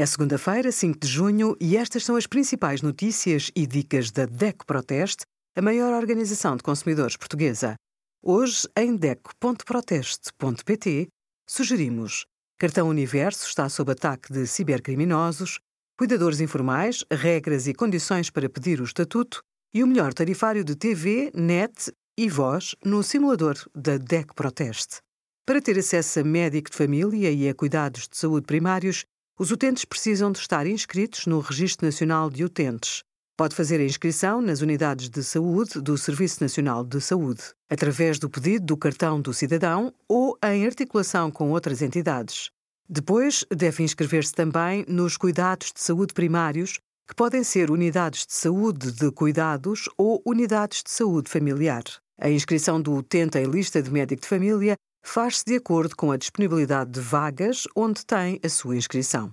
É segunda-feira, 5 de junho, e estas são as principais notícias e dicas da DECO Proteste, a maior organização de consumidores portuguesa. Hoje, em DECO.proteste.pt, sugerimos Cartão Universo está sob ataque de cibercriminosos, cuidadores informais, regras e condições para pedir o estatuto e o melhor tarifário de TV, net e voz no simulador da DEC Proteste. Para ter acesso a médico de família e a cuidados de saúde primários, os utentes precisam de estar inscritos no Registro Nacional de Utentes. Pode fazer a inscrição nas unidades de saúde do Serviço Nacional de Saúde, através do pedido do cartão do cidadão ou em articulação com outras entidades. Depois, deve inscrever-se também nos cuidados de saúde primários, que podem ser unidades de saúde de cuidados ou unidades de saúde familiar. A inscrição do utente em lista de médico de família faz-se de acordo com a disponibilidade de vagas onde tem a sua inscrição.